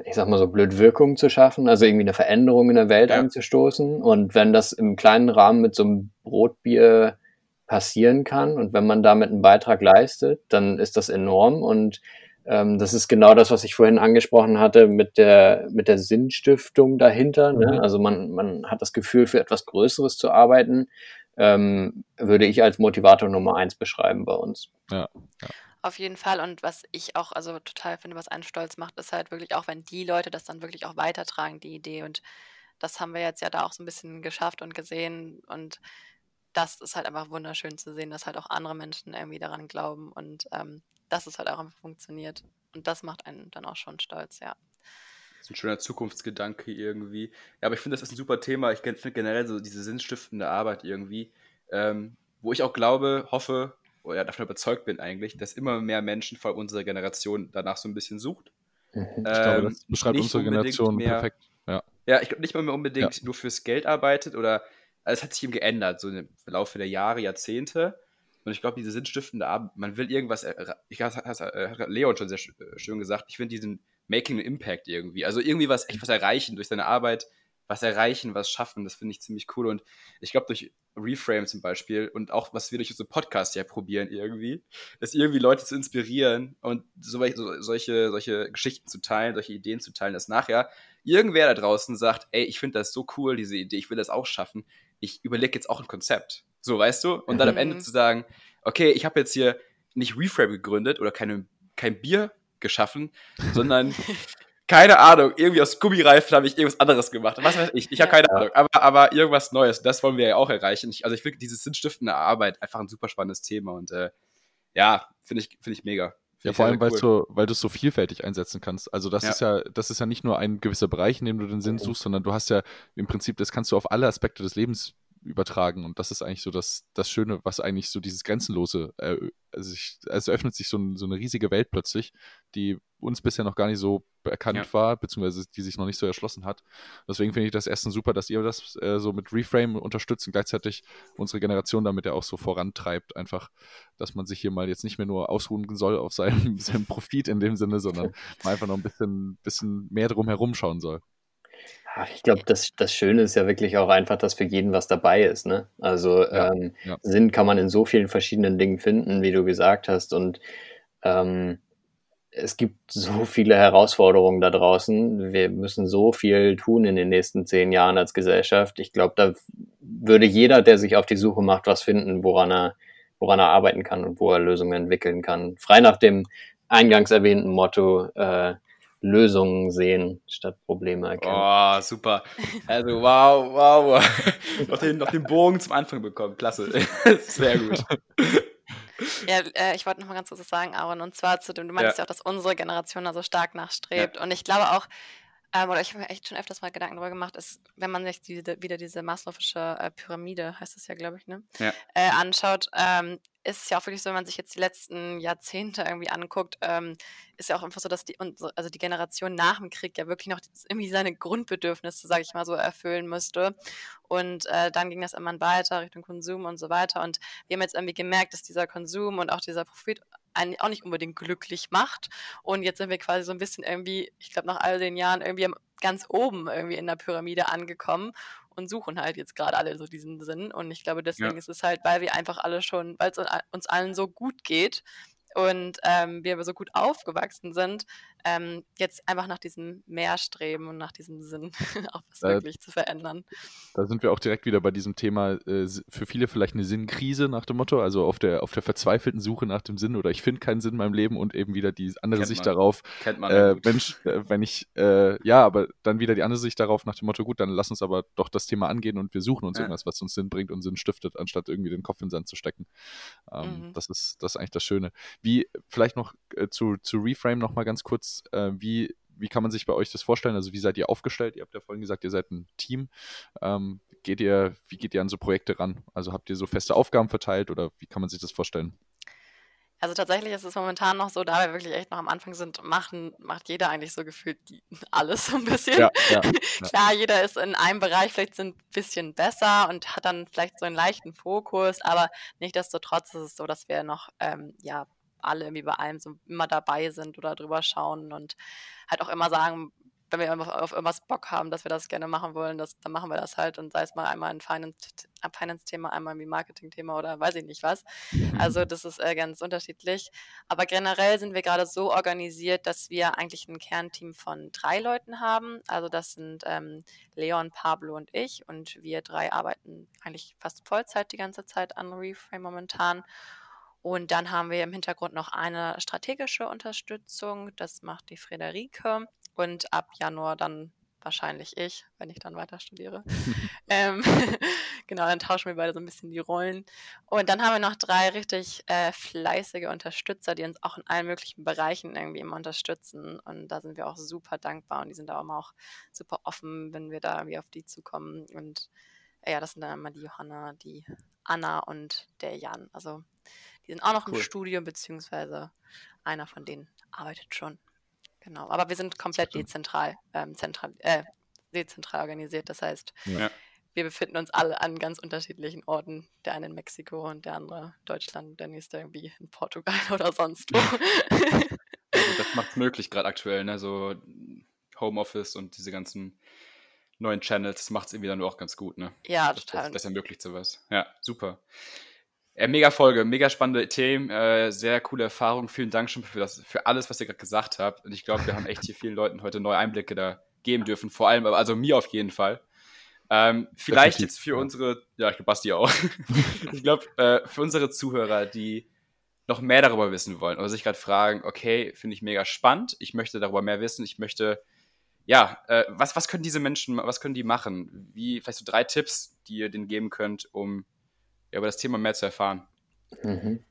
ich sag mal so blöd, Wirkung zu schaffen, also irgendwie eine Veränderung in der Welt Ja. anzustoßen. Und wenn das im kleinen Rahmen mit so einem Brotbier passieren kann und wenn man damit einen Beitrag leistet, dann ist das enorm. Und ähm, das ist genau das, was ich vorhin angesprochen hatte mit der, mit der Sinnstiftung dahinter. Ne? Mhm. Also man, man hat das Gefühl, für etwas Größeres zu arbeiten ähm, würde ich als Motivator Nummer eins beschreiben bei uns. Auf jeden Fall. Und was ich auch also total finde, was einen stolz macht, ist halt wirklich auch, wenn die Leute das dann wirklich auch weitertragen, die Idee. Und das haben wir jetzt ja da auch so ein bisschen geschafft und gesehen. Und das ist halt einfach wunderschön zu sehen, dass halt auch andere Menschen irgendwie daran glauben und ähm, dass es halt auch einfach funktioniert. Und das macht einen dann auch schon stolz, ja. Das ist ein schöner Zukunftsgedanke irgendwie. Ja, aber ich finde, das ist ein super Thema. Ich finde generell so diese sinnstiftende Arbeit irgendwie, ähm, wo ich auch glaube, hoffe oder davon überzeugt bin eigentlich, dass immer mehr Menschen, vor allem unsere Generation, danach so ein bisschen sucht. Mhm. Ich glaube, Ähm, das beschreibt nicht unsere Generation mehr- perfekt. Ja. Ja, ich glaube nicht mal mehr unbedingt nur fürs Geld arbeitet oder also es hat sich eben geändert, so im Laufe der Jahre, Jahrzehnte. Und ich glaube, diese sinnstiftende Arbeit, man will irgendwas, ich has- has- äh, hat Leon schon sehr äh, schön gesagt, ich finde diesen Making an Impact irgendwie. Also irgendwie was, echt was erreichen durch seine Arbeit, was erreichen, was schaffen, das finde ich ziemlich cool. Und ich glaube, durch Reframe zum Beispiel und auch, was wir durch unsere Podcasts ja probieren irgendwie, ist irgendwie Leute zu inspirieren und so, so, solche, solche Geschichten zu teilen, solche Ideen zu teilen, dass nachher irgendwer da draußen sagt, ey, ich finde das so cool, diese Idee, ich will das auch schaffen, ich überlege jetzt auch ein Konzept. So, weißt du? Und dann am Ende Mhm. zu sagen, okay, ich habe jetzt hier nicht Reframe gegründet oder keine, kein Bier geschaffen, sondern *laughs* keine Ahnung, irgendwie aus Gummireifen habe ich irgendwas anderes gemacht. Was weiß ich, ich habe Ja. keine Ahnung, aber, aber irgendwas Neues, das wollen wir ja auch erreichen. Ich, also ich finde dieses sinnstiftende Arbeit einfach ein super spannendes Thema und äh, ja, finde ich, finde ich mega. Find Ja, vor allem, weil so, weil du es so vielfältig einsetzen kannst. Also das Ja. ist ja, das ist ja nicht nur ein gewisser Bereich, in dem du den Sinn suchst, sondern du hast ja im Prinzip, das kannst du auf alle Aspekte des Lebens übertragen und das ist eigentlich so das, das Schöne, was eigentlich so dieses Grenzenlose, äh, also, ich, also öffnet sich so, ein, so eine riesige Welt plötzlich, die uns bisher noch gar nicht so bekannt Ja. war, beziehungsweise die sich noch nicht so erschlossen hat. Deswegen finde ich das erstens super, dass ihr das äh, so mit Reframe unterstützt und gleichzeitig unsere Generation damit ja auch so vorantreibt, einfach, dass man sich hier mal jetzt nicht mehr nur ausruhen soll auf seinem, *laughs* seinem Profit in dem Sinne, sondern *laughs* mal einfach noch ein bisschen, bisschen mehr drum herum schauen soll. Ach, ich glaube, das, das Schöne ist ja wirklich auch einfach, dass für jeden was dabei ist. Ne? Also Ja, ähm, ja. Sinn kann man in so vielen verschiedenen Dingen finden, wie du gesagt hast. Und ähm, es gibt so viele Herausforderungen da draußen. Wir müssen so viel tun in den nächsten zehn Jahren als Gesellschaft. Ich glaube, da würde jeder, der sich auf die Suche macht, was finden, woran er, woran er arbeiten kann und wo er Lösungen entwickeln kann. Frei nach dem eingangs erwähnten Motto, äh, Lösungen sehen statt Probleme erkennen. Oh, super. Also, wow, wow, *laughs* noch, den, noch den Bogen zum Anfang bekommen. Klasse. *laughs* Sehr gut. Ja, äh, ich wollte noch mal ganz kurz was sagen, Aaron, und zwar zu dem, du meintest ja, auch, dass unsere Generation da so stark nachstrebt. Und ich glaube auch, ähm, oder ich habe mir echt schon öfters mal Gedanken darüber gemacht, ist, wenn man sich diese, wieder diese Maslow'sche äh, Pyramide, heißt es ja, glaube ich, ne? Ja. Äh, anschaut, ähm, ist es ja auch wirklich so, wenn man sich jetzt die letzten Jahrzehnte irgendwie anguckt, ähm, ist ja auch einfach so, dass die, also die Generation nach dem Krieg ja wirklich noch irgendwie seine Grundbedürfnisse, sage ich mal so, erfüllen müsste. Und äh, dann ging das immer weiter Richtung Konsum und so weiter. Und wir haben jetzt irgendwie gemerkt, dass dieser Konsum und auch dieser Profit einen auch nicht unbedingt glücklich macht. Und jetzt sind wir quasi so ein bisschen irgendwie, ich glaube, nach all den Jahren irgendwie ganz oben irgendwie in der Pyramide angekommen und suchen halt jetzt gerade alle so diesen Sinn. Und ich glaube, deswegen ja. ist es halt, weil wir einfach alle schon, weil es uns allen so gut geht und ähm, wir so gut aufgewachsen sind, ähm, jetzt einfach nach diesem Mehr streben und nach diesem Sinn *laughs* auch was äh, wirklich zu verändern. Da sind wir auch direkt wieder bei diesem Thema, äh, für viele vielleicht eine Sinnkrise nach dem Motto, also auf der, auf der verzweifelten Suche nach dem Sinn oder ich finde keinen Sinn in meinem Leben und eben wieder die andere Kennt Sicht man. darauf. Kennt man. Äh, Mensch, äh, wenn ich, äh, ja, aber dann wieder die andere Sicht darauf nach dem Motto, gut, dann lass uns aber doch das Thema angehen und wir suchen uns ja. irgendwas, was uns Sinn bringt und Sinn stiftet, anstatt irgendwie den Kopf in den Sand zu stecken. Ähm, mhm. das, ist, das ist eigentlich das Schöne. Wie, vielleicht noch äh, zu, zu Reframe noch mal ganz kurz äh, wie, wie kann man sich bei euch das vorstellen? Also wie seid ihr aufgestellt? Ihr habt ja vorhin gesagt, ihr seid ein Team. Ähm, geht ihr, wie geht ihr an so Projekte ran? Also habt ihr so feste Aufgaben verteilt oder wie kann man sich das vorstellen? Also tatsächlich ist es momentan noch so, da wir wirklich echt noch am Anfang sind, machen, macht jeder eigentlich so gefühlt alles so ein bisschen. Ja, ja, ja. *laughs* Klar, jeder ist in einem Bereich vielleicht ein bisschen besser und hat dann vielleicht so einen leichten Fokus, aber nichtsdestotrotz ist es so, dass wir noch ähm, ja, alle irgendwie bei allem so immer dabei sind oder drüber schauen und halt auch immer sagen, wenn wir auf irgendwas Bock haben, dass wir das gerne machen wollen, das, dann machen wir das halt und sei es mal einmal ein Finance-Thema, Finance einmal ein Marketing-Thema oder weiß ich nicht was. Also das ist äh, ganz unterschiedlich. Aber generell sind wir gerade so organisiert, dass wir eigentlich ein Kernteam von drei Leuten haben. Also das sind ähm, Leon, Pablo und ich und wir drei arbeiten eigentlich fast Vollzeit die ganze Zeit an Reframe momentan. Und dann haben wir im Hintergrund noch eine strategische Unterstützung. Das macht die Friederike. Und ab Januar dann wahrscheinlich ich, wenn ich dann weiter studiere. *laughs* ähm, *laughs* genau, dann tauschen wir beide so ein bisschen die Rollen. Und dann haben wir noch drei richtig äh, fleißige Unterstützer, die uns auch in allen möglichen Bereichen irgendwie immer unterstützen. Und da sind wir auch super dankbar und die sind da auch super offen, wenn wir da irgendwie auf die zukommen. Und ja, das sind dann immer die Johanna, die Anna und der Jan. Also die sind auch noch cool. im Studium, beziehungsweise einer von denen arbeitet schon. Genau. Aber wir sind komplett dezentral, ähm, zentral, äh, dezentral organisiert. Das heißt, ja. wir befinden uns alle an ganz unterschiedlichen Orten. Der eine in Mexiko und der andere Deutschland, der nächste irgendwie in Portugal *laughs* oder sonst wo. also das macht es möglich gerade aktuell, ne? So Homeoffice und diese ganzen neuen Channels, das macht es irgendwie dann auch ganz gut, ne? Ja, das, total. Das, das ermöglicht sowas. Ja, super. Äh, mega Folge, mega spannende Themen, äh, sehr coole Erfahrung. Vielen Dank schon für, das, für alles, was ihr gerade gesagt habt. Und ich glaube, wir haben echt hier vielen Leuten heute neue Einblicke da geben dürfen. Vor allem, also mir auf jeden Fall. Ähm, vielleicht jetzt für unsere, ja, ich glaube, Basti auch. *laughs* ich glaube, äh, für unsere Zuhörer, die noch mehr darüber wissen wollen oder sich gerade fragen, okay, finde ich mega spannend, ich möchte darüber mehr wissen, ich möchte, ja, äh, was, was können diese Menschen, was können die machen? Wie, vielleicht so drei Tipps, die ihr denen geben könnt, um ja, über das Thema mehr zu erfahren. Mhm.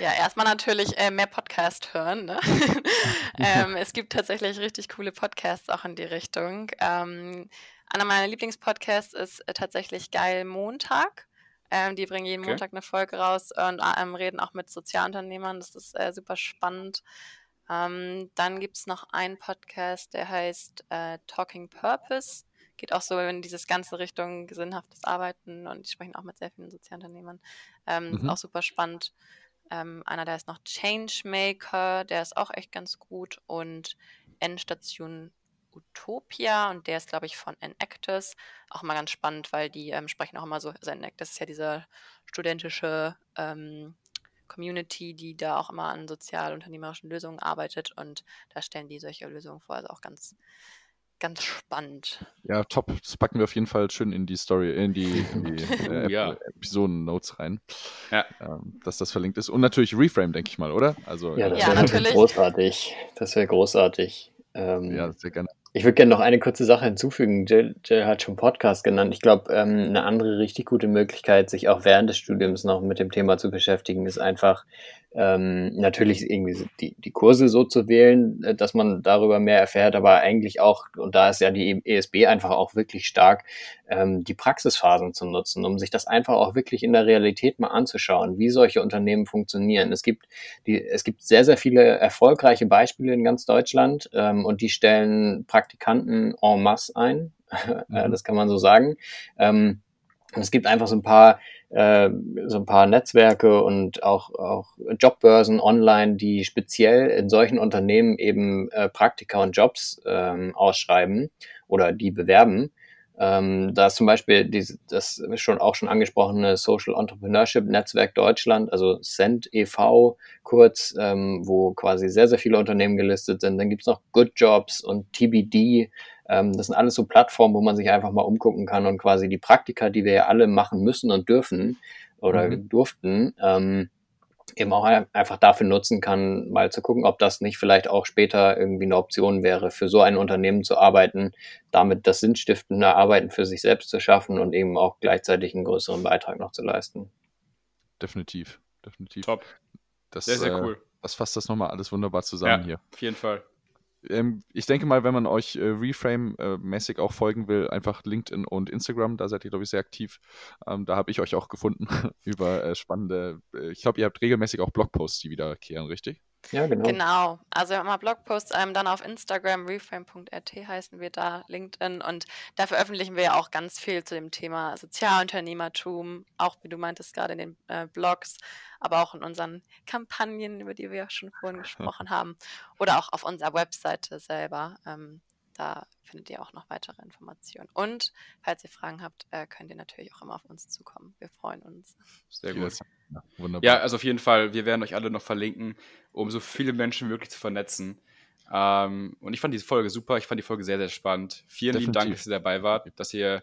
Ja, erstmal natürlich äh, mehr Podcast hören. Ne? *laughs* ähm, es gibt tatsächlich richtig coole Podcasts auch in die Richtung. Ähm, einer meiner Lieblingspodcasts ist äh, tatsächlich Geil Montag. Ähm, die bringen jeden okay. Montag eine Folge raus und ähm, reden auch mit Sozialunternehmern. Das ist äh, super spannend. Ähm, dann gibt es noch einen Podcast, der heißt äh, Talking Purpose geht auch so in dieses ganze Richtung sinnhaftes Arbeiten und die sprechen auch mit sehr vielen Sozialunternehmern. Ähm, mhm. Auch super spannend. Ähm, einer, der ist noch Changemaker, der ist auch echt ganz gut und Endstation Utopia und der ist, glaube ich, von Enactus. Auch mal ganz spannend, weil die ähm, sprechen auch immer so, also Enactus ist ja diese studentische ähm, Community, die da auch immer an sozialunternehmerischen Lösungen arbeitet und da stellen die solche Lösungen vor, also auch ganz, ganz spannend. Ja, top. Das packen wir auf jeden Fall schön in die Story, in die, in die *laughs* äh, ja. Episoden-Notes rein. Ja. Ähm, dass das verlinkt ist. Und natürlich Reframe, denke ich mal, oder? Also, ja, das ja, wäre großartig. Das wäre großartig. Ähm, ja, sehr gerne. Ich würde gerne noch eine kurze Sache hinzufügen. Jill, Jill hat schon Podcast genannt. Ich glaube, ähm, eine andere richtig gute Möglichkeit, sich auch während des Studiums noch mit dem Thema zu beschäftigen, ist einfach ähm, natürlich irgendwie die, die Kurse so zu wählen, äh, dass man darüber mehr erfährt, aber eigentlich auch, und da ist ja die ESB einfach auch wirklich stark, ähm, die Praxisphasen zu nutzen, um sich das einfach auch wirklich in der Realität mal anzuschauen, wie solche Unternehmen funktionieren. Es gibt, die, es gibt sehr, sehr viele erfolgreiche Beispiele in ganz Deutschland ähm, und die stellen Praktikanten en masse ein. *laughs* Mhm. das kann man so sagen. Ähm, und es gibt einfach so ein paar äh, so ein paar Netzwerke und auch, auch Jobbörsen online, die speziell in solchen Unternehmen eben äh, Praktika und Jobs ähm, ausschreiben oder die bewerben. Ähm, da ist zum Beispiel diese, das schon auch schon angesprochene Social Entrepreneurship Netzwerk Deutschland, also CENT e.V. kurz, ähm, wo quasi sehr, sehr viele Unternehmen gelistet sind. Dann gibt's noch Good Jobs und TBD. Ähm, das sind alles so Plattformen, wo man sich einfach mal umgucken kann und quasi die Praktika, die wir ja alle machen müssen und dürfen oder mhm. durften, ähm, eben auch einfach dafür nutzen kann, mal zu gucken, ob das nicht vielleicht auch später irgendwie eine Option wäre, für so ein Unternehmen zu arbeiten, damit das sinnstiftende Arbeiten für sich selbst zu schaffen und eben auch gleichzeitig einen größeren Beitrag noch zu leisten. Definitiv, definitiv. Top. Das, sehr, sehr äh, cool. Das fasst das nochmal alles wunderbar zusammen ja, hier. Auf jeden Fall. Ähm, ich denke mal, wenn man euch äh, Reframe-mäßig auch folgen will, einfach LinkedIn und Instagram, da seid ihr, glaube ich, sehr aktiv. Ähm, da habe ich euch auch gefunden *laughs* über äh, spannende, äh, ich glaube, ihr habt regelmäßig auch Blogposts, die wiederkehren, richtig? Ja, genau. Genau. Also wir haben mal Blogposts, ähm, dann auf Instagram, reframe.rt heißen wir da, LinkedIn und da veröffentlichen wir ja auch ganz viel zu dem Thema Sozialunternehmertum, auch wie du meintest gerade in den äh, Blogs, aber auch in unseren Kampagnen, über die wir ja schon vorhin gesprochen *laughs* haben oder auch auf unserer Webseite selber. Ähm, da findet ihr auch noch weitere Informationen. Und falls ihr Fragen habt, äh, könnt ihr natürlich auch immer auf uns zukommen. Wir freuen uns. Sehr gut. Ja, wunderbar. Ja, also auf jeden Fall, wir werden euch alle noch verlinken, um so viele Menschen wirklich zu vernetzen. Ähm, und ich fand diese Folge super. Ich fand die Folge sehr, sehr spannend. Vielen Definitiv. lieben Dank, dass ihr dabei wart, dass ihr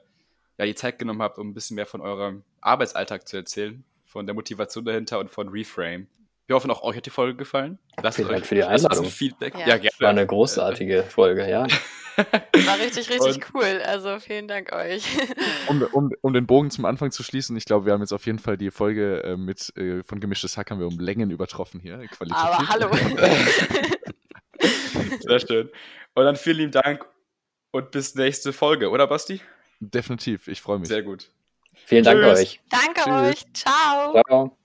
ja, die Zeit genommen habt, um ein bisschen mehr von eurem Arbeitsalltag zu erzählen, von der Motivation dahinter und von Reframe. Wir hoffen, auch euch hat die Folge gefallen. Lasst Vielen Dank für die Einladung. Feedback. Ja. ja, gerne. War eine großartige *laughs* Folge, ja. War richtig, richtig und cool. Also vielen Dank euch. *laughs* Um, um, um, den Bogen zum Anfang zu schließen, ich glaube, wir haben jetzt auf jeden Fall die Folge äh, mit äh, von Gemischtes Hack haben wir um Längen übertroffen hier. Aber hallo. *laughs* Sehr schön. Und dann vielen lieben Dank und bis nächste Folge, oder Basti? Definitiv, ich freue mich. Sehr gut. Vielen Dank euch. Danke Tschüss. euch. Ciao. Ciao.